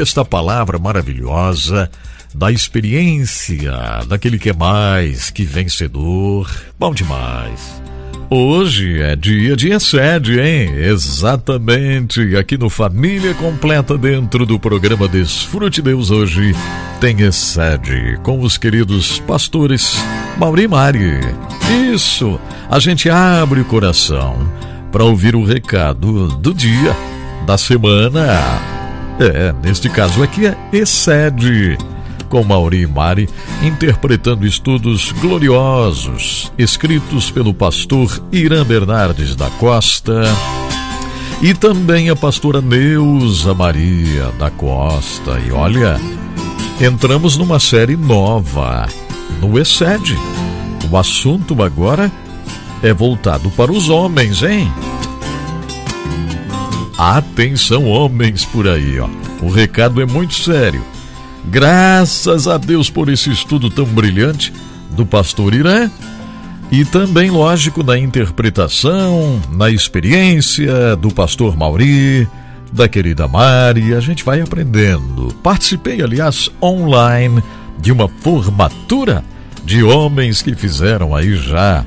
esta palavra maravilhosa da experiência daquele que é mais que vencedor. Bom demais. Hoje é dia de sede, hein? Exatamente. Aqui no Família Completa, dentro do programa Desfrute Deus hoje, tem sede com os queridos pastores Mauri e Mari. Isso, a gente abre o coração para ouvir o recado do dia, da semana é, neste caso aqui é Excede, com Mauri e Mari interpretando estudos gloriosos, escritos pelo pastor Irã Bernardes da Costa e também a pastora Neuza Maria da Costa. E olha, entramos numa série nova, no Excede. O assunto agora é voltado para os homens, hein? Atenção, homens por aí, ó. O recado é muito sério. Graças a Deus por esse estudo tão brilhante do pastor Irã e também, lógico, da interpretação, na experiência do pastor Mauri, da querida Mari, a gente vai aprendendo. Participei, aliás, online de uma formatura de homens que fizeram aí já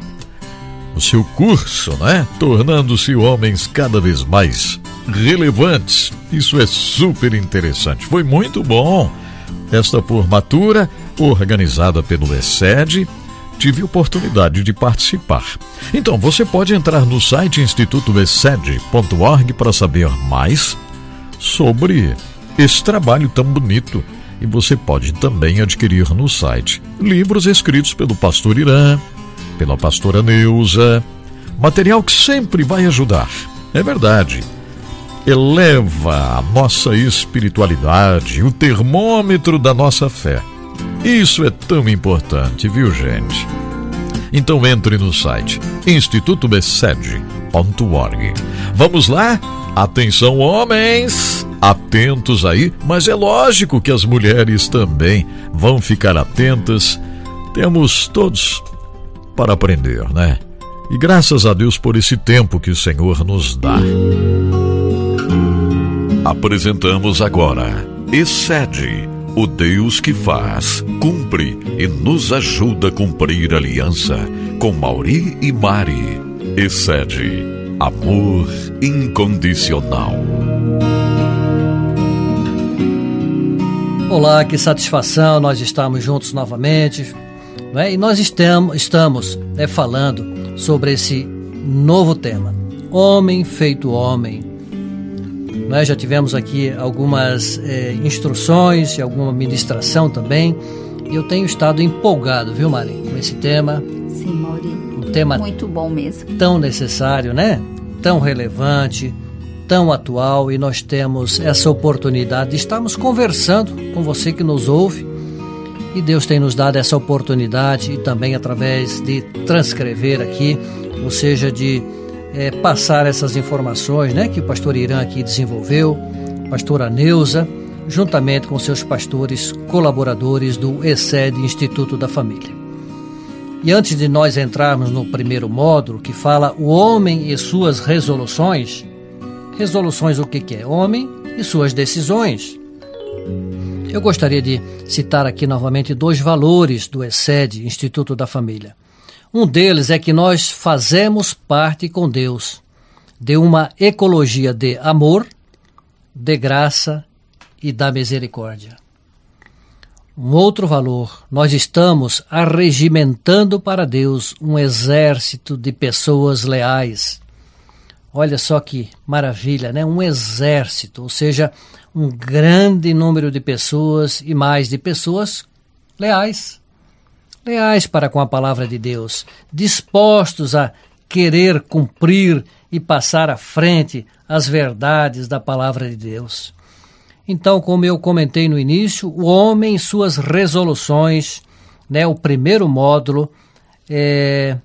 o seu curso, né? Tornando-se homens cada vez mais relevantes. Isso é super interessante. Foi muito bom esta formatura organizada pelo ESED. Tive oportunidade de participar. Então, você pode entrar no site institutoesed.org para saber mais sobre esse trabalho tão bonito. E você pode também adquirir no site livros escritos pelo pastor Irã, pela pastora Neuza, material que sempre vai ajudar. É verdade eleva a nossa espiritualidade, o termômetro da nossa fé. Isso é tão importante, viu, gente? Então entre no site institutobesed.org. Vamos lá? Atenção, homens! Atentos aí, mas é lógico que as mulheres também vão ficar atentas. Temos todos para aprender, né? E graças a Deus por esse tempo que o Senhor nos dá. Apresentamos agora Excede, o Deus que faz, cumpre e nos ajuda a cumprir aliança com Mauri e Mari. Excede, amor incondicional. Olá, que satisfação nós estamos juntos novamente. Né? E nós estamos, estamos né, falando sobre esse novo tema: Homem feito homem nós já tivemos aqui algumas é, instruções e alguma ministração também. E eu tenho estado empolgado, viu, Mari, com esse tema. Sim, Mauri. Um tema muito bom mesmo. Tão necessário, né? Tão relevante, tão atual e nós temos essa oportunidade de estarmos conversando com você que nos ouve. E Deus tem nos dado essa oportunidade e também através de transcrever aqui, ou seja, de é, passar essas informações né, que o pastor Irã aqui desenvolveu, pastora Neuza, juntamente com seus pastores colaboradores do ESED Instituto da Família. E antes de nós entrarmos no primeiro módulo, que fala o homem e suas resoluções, resoluções o que, que é? Homem e suas decisões. Eu gostaria de citar aqui novamente dois valores do ESED, Instituto da Família. Um deles é que nós fazemos parte com Deus de uma ecologia de amor, de graça e da misericórdia. Um outro valor, nós estamos arregimentando para Deus um exército de pessoas leais. Olha só que maravilha, né? Um exército, ou seja, um grande número de pessoas e mais de pessoas leais leais para com a palavra de Deus, dispostos a querer cumprir e passar à frente as verdades da palavra de Deus. Então, como eu comentei no início, o homem suas resoluções, né, o primeiro módulo é,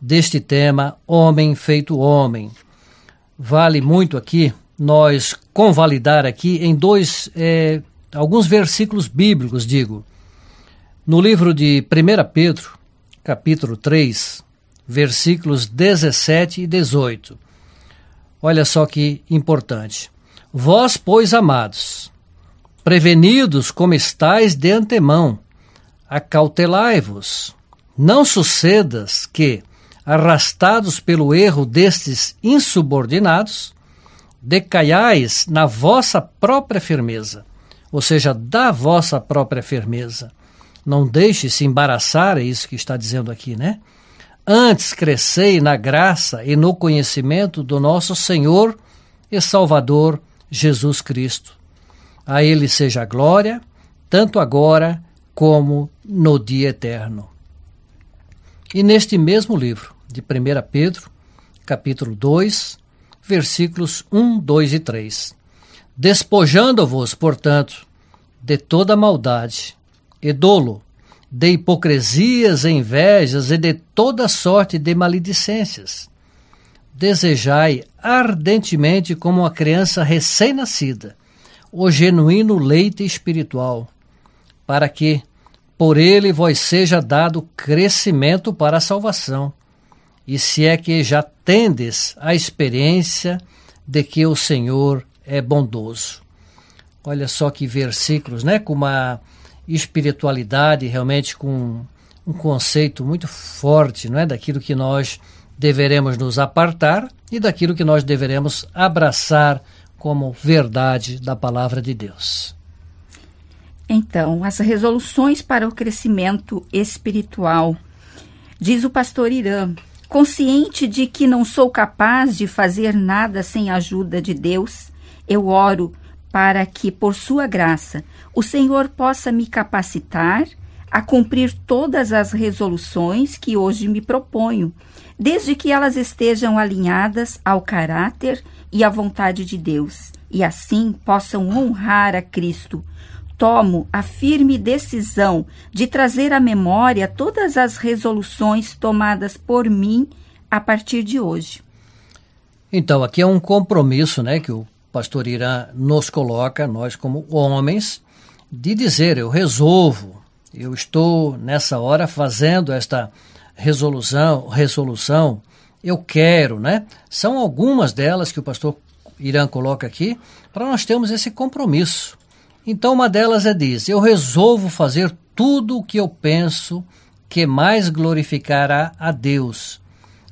deste tema, Homem feito Homem. Vale muito aqui nós convalidar aqui em dois, é, alguns versículos bíblicos, digo. No livro de 1 Pedro, capítulo 3, versículos 17 e 18. Olha só que importante. Vós, pois, amados, Prevenidos como estáis de antemão, acautelai-vos. Não sucedas que, arrastados pelo erro destes insubordinados, decaiais na vossa própria firmeza, ou seja, da vossa própria firmeza. Não deixe se embaraçar, é isso que está dizendo aqui, né? Antes crescei na graça e no conhecimento do nosso Senhor e Salvador Jesus Cristo. A Ele seja a glória, tanto agora como no dia eterno. E neste mesmo livro, de 1 Pedro, capítulo 2, versículos 1, 2 e 3. Despojando-vos, portanto, de toda maldade e dolo, de hipocrisias e invejas e de toda sorte de maledicências. Desejai ardentemente como uma criança recém-nascida o genuíno leite espiritual, para que por ele vos seja dado crescimento para a salvação, e se é que já tendes a experiência de que o Senhor é bondoso. Olha só que versículos, né? Com uma espiritualidade realmente com um conceito muito forte, não é, daquilo que nós deveremos nos apartar e daquilo que nós deveremos abraçar como verdade da palavra de Deus. Então, as resoluções para o crescimento espiritual. Diz o pastor Irã, consciente de que não sou capaz de fazer nada sem a ajuda de Deus, eu oro para que, por sua graça, o Senhor possa me capacitar a cumprir todas as resoluções que hoje me proponho, desde que elas estejam alinhadas ao caráter e à vontade de Deus, e assim possam honrar a Cristo. Tomo a firme decisão de trazer à memória todas as resoluções tomadas por mim a partir de hoje. Então, aqui é um compromisso né, que o pastor Irã nos coloca, nós como homens, de dizer: eu resolvo, eu estou nessa hora fazendo esta resolução, resolução, eu quero, né? São algumas delas que o pastor Irã coloca aqui para nós termos esse compromisso. Então, uma delas é diz: eu resolvo fazer tudo o que eu penso que mais glorificará a Deus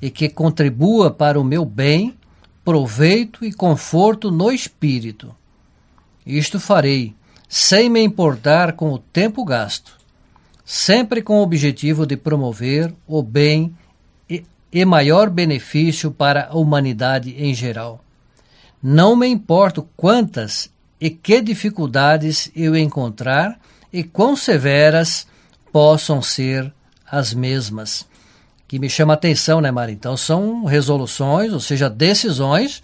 e que contribua para o meu bem proveito e conforto no espírito. Isto farei, sem me importar com o tempo gasto, sempre com o objetivo de promover o bem e, e maior benefício para a humanidade em geral. Não me importo quantas e que dificuldades eu encontrar e quão severas possam ser as mesmas que me chama a atenção, né, Mari? Então são resoluções, ou seja, decisões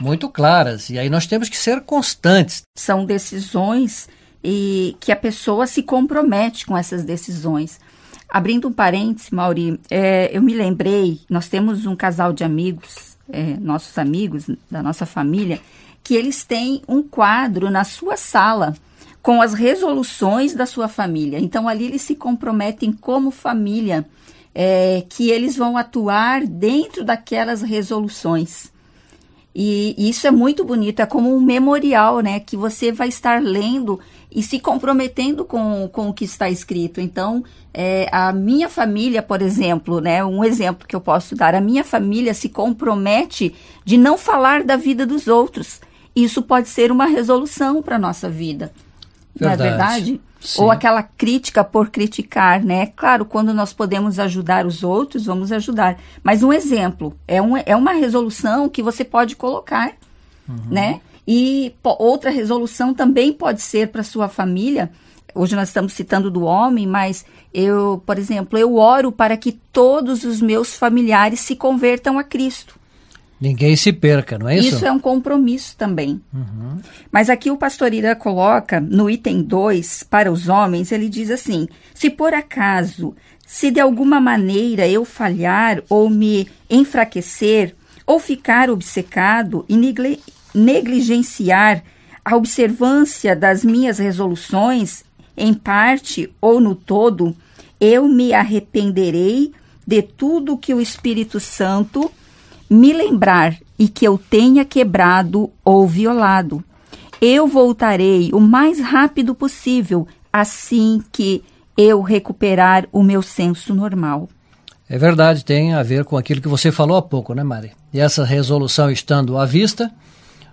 muito claras. E aí nós temos que ser constantes. São decisões e que a pessoa se compromete com essas decisões. Abrindo um parênteses, Mauri, é, eu me lembrei, nós temos um casal de amigos, é, nossos amigos da nossa família, que eles têm um quadro na sua sala com as resoluções da sua família. Então ali eles se comprometem como família é, que eles vão atuar dentro daquelas resoluções. E isso é muito bonito, é como um memorial, né? Que você vai estar lendo e se comprometendo com, com o que está escrito. Então, é, a minha família, por exemplo, né? Um exemplo que eu posso dar, a minha família se compromete de não falar da vida dos outros. Isso pode ser uma resolução para a nossa vida. Verdade. Não é verdade? Sim. Ou aquela crítica por criticar, né? Claro, quando nós podemos ajudar os outros, vamos ajudar. Mas um exemplo, é, um, é uma resolução que você pode colocar, uhum. né? E outra resolução também pode ser para sua família. Hoje nós estamos citando do homem, mas eu, por exemplo, eu oro para que todos os meus familiares se convertam a Cristo. Ninguém se perca, não é isso? Isso é um compromisso também. Uhum. Mas aqui o pastor Ira coloca no item 2, para os homens, ele diz assim: se por acaso, se de alguma maneira eu falhar ou me enfraquecer, ou ficar obcecado e negligenciar a observância das minhas resoluções, em parte ou no todo, eu me arrependerei de tudo que o Espírito Santo me lembrar e que eu tenha quebrado ou violado. eu voltarei o mais rápido possível assim que eu recuperar o meu senso normal. É verdade, tem a ver com aquilo que você falou há pouco, né, Mari? E essa resolução estando à vista,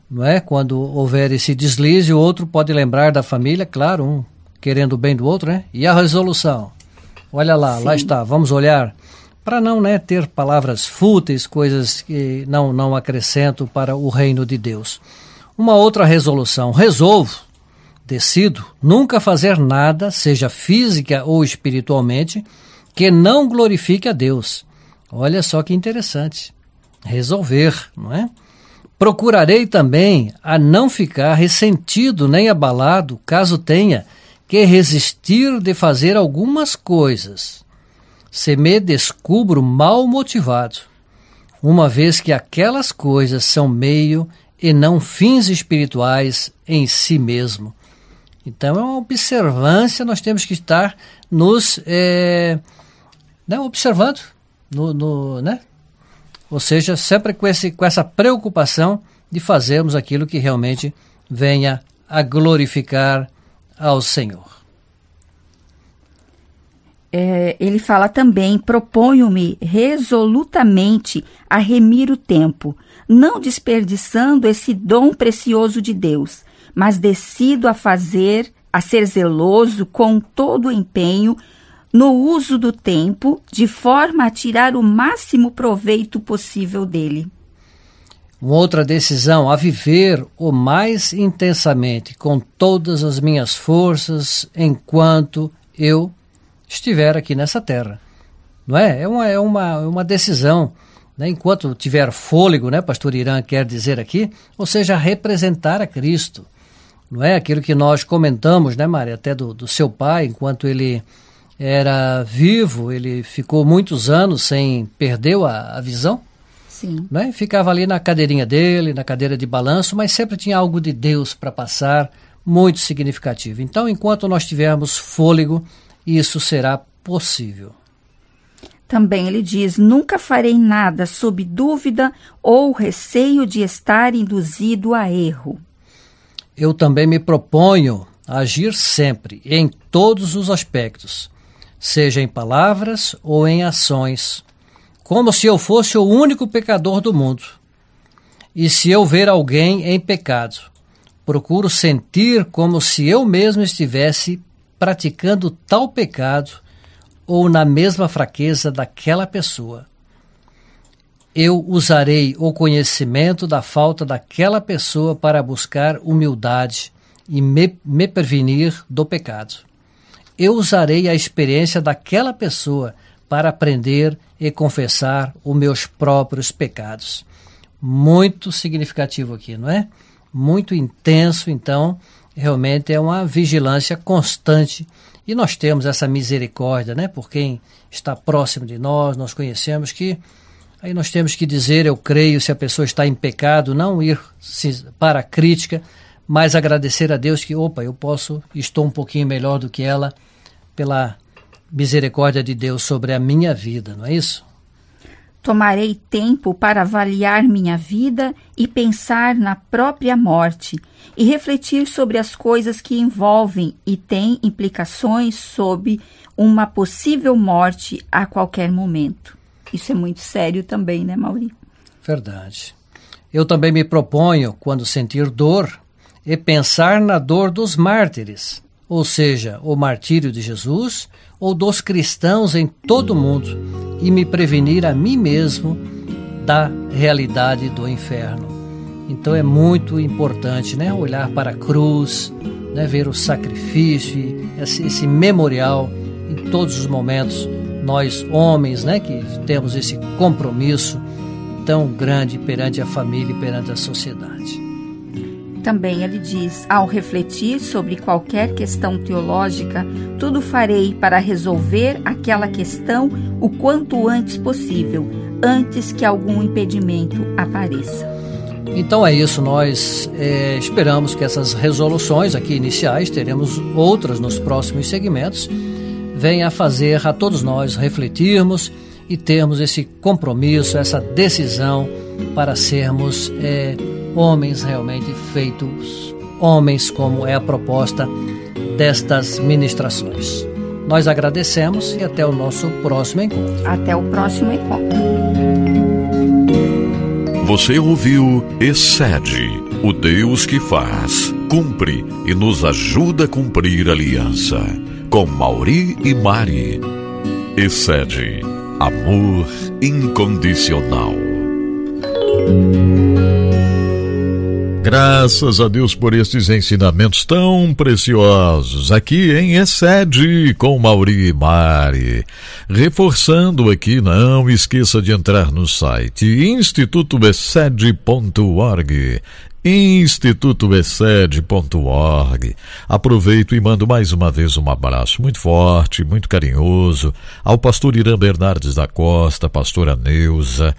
não é? Quando houver esse deslize, o outro pode lembrar da família, claro, um querendo o bem do outro, né? E a resolução? Olha lá, Sim. lá está. Vamos olhar para não, né, ter palavras fúteis, coisas que não não acrescentam para o reino de Deus. Uma outra resolução, resolvo, decido nunca fazer nada, seja física ou espiritualmente, que não glorifique a Deus. Olha só que interessante. Resolver, não é? Procurarei também a não ficar ressentido nem abalado, caso tenha que resistir de fazer algumas coisas. Se me descubro mal motivado, uma vez que aquelas coisas são meio e não fins espirituais em si mesmo. Então é uma observância, nós temos que estar nos é, né, observando, no, no, né? ou seja, sempre com, esse, com essa preocupação de fazermos aquilo que realmente venha a glorificar ao Senhor. É, ele fala também: proponho-me resolutamente a remir o tempo, não desperdiçando esse dom precioso de Deus, mas decido a fazer, a ser zeloso com todo o empenho no uso do tempo, de forma a tirar o máximo proveito possível dele. Uma outra decisão, a viver o mais intensamente, com todas as minhas forças, enquanto eu estiver aqui nessa terra. Não é? É uma, é uma, uma decisão. Né? Enquanto tiver fôlego, né, pastor Irã quer dizer aqui, ou seja, representar a Cristo. Não é aquilo que nós comentamos, né, Maria, até do, do seu pai, enquanto ele era vivo, ele ficou muitos anos sem perdeu a, a visão. Sim. Né? Ficava ali na cadeirinha dele, na cadeira de balanço, mas sempre tinha algo de Deus para passar, muito significativo. Então, enquanto nós tivermos fôlego, isso será possível. Também ele diz: Nunca farei nada sob dúvida ou receio de estar induzido a erro. Eu também me proponho agir sempre, em todos os aspectos, seja em palavras ou em ações, como se eu fosse o único pecador do mundo. E se eu ver alguém em pecado, procuro sentir como se eu mesmo estivesse praticando tal pecado ou na mesma fraqueza daquela pessoa. Eu usarei o conhecimento da falta daquela pessoa para buscar humildade e me, me prevenir do pecado. Eu usarei a experiência daquela pessoa para aprender e confessar os meus próprios pecados. Muito significativo aqui, não é? Muito intenso, então, realmente é uma vigilância constante. E nós temos essa misericórdia, né? Por quem está próximo de nós, nós conhecemos que aí nós temos que dizer, eu creio, se a pessoa está em pecado, não ir para a crítica, mas agradecer a Deus que, opa, eu posso, estou um pouquinho melhor do que ela pela misericórdia de Deus sobre a minha vida, não é isso? Tomarei tempo para avaliar minha vida e pensar na própria morte e refletir sobre as coisas que envolvem e têm implicações sobre uma possível morte a qualquer momento. Isso é muito sério também, né, Mauri? Verdade. Eu também me proponho, quando sentir dor, e pensar na dor dos mártires, ou seja, o martírio de Jesus ou dos cristãos em todo o mundo, e me prevenir a mim mesmo da realidade do inferno. Então é muito importante, né, olhar para a cruz, né, ver o sacrifício, esse, esse memorial em todos os momentos. Nós homens, né, que temos esse compromisso tão grande perante a família e perante a sociedade. Também ele diz: Ao refletir sobre qualquer questão teológica, tudo farei para resolver aquela questão o quanto antes possível, antes que algum impedimento apareça. Então é isso, nós é, esperamos que essas resoluções aqui iniciais, teremos outras nos próximos segmentos, venha a fazer a todos nós refletirmos e termos esse compromisso, essa decisão para sermos. É, homens realmente feitos homens, como é a proposta destas ministrações. Nós agradecemos e até o nosso próximo encontro. Até o próximo encontro. Você ouviu Excede, o Deus que faz, cumpre e nos ajuda a cumprir a aliança. Com Mauri e Mari. Excede, amor incondicional. Graças a Deus por estes ensinamentos tão preciosos aqui em Excede com Mauri Mari. Reforçando aqui, não esqueça de entrar no site institutoexcede.org institutoexcede.org. Aproveito e mando mais uma vez um abraço muito forte, muito carinhoso ao pastor Irã Bernardes da Costa, pastora Neuza.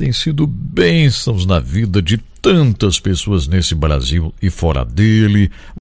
Tem sido bênçãos na vida de tantas pessoas nesse Brasil e fora dele.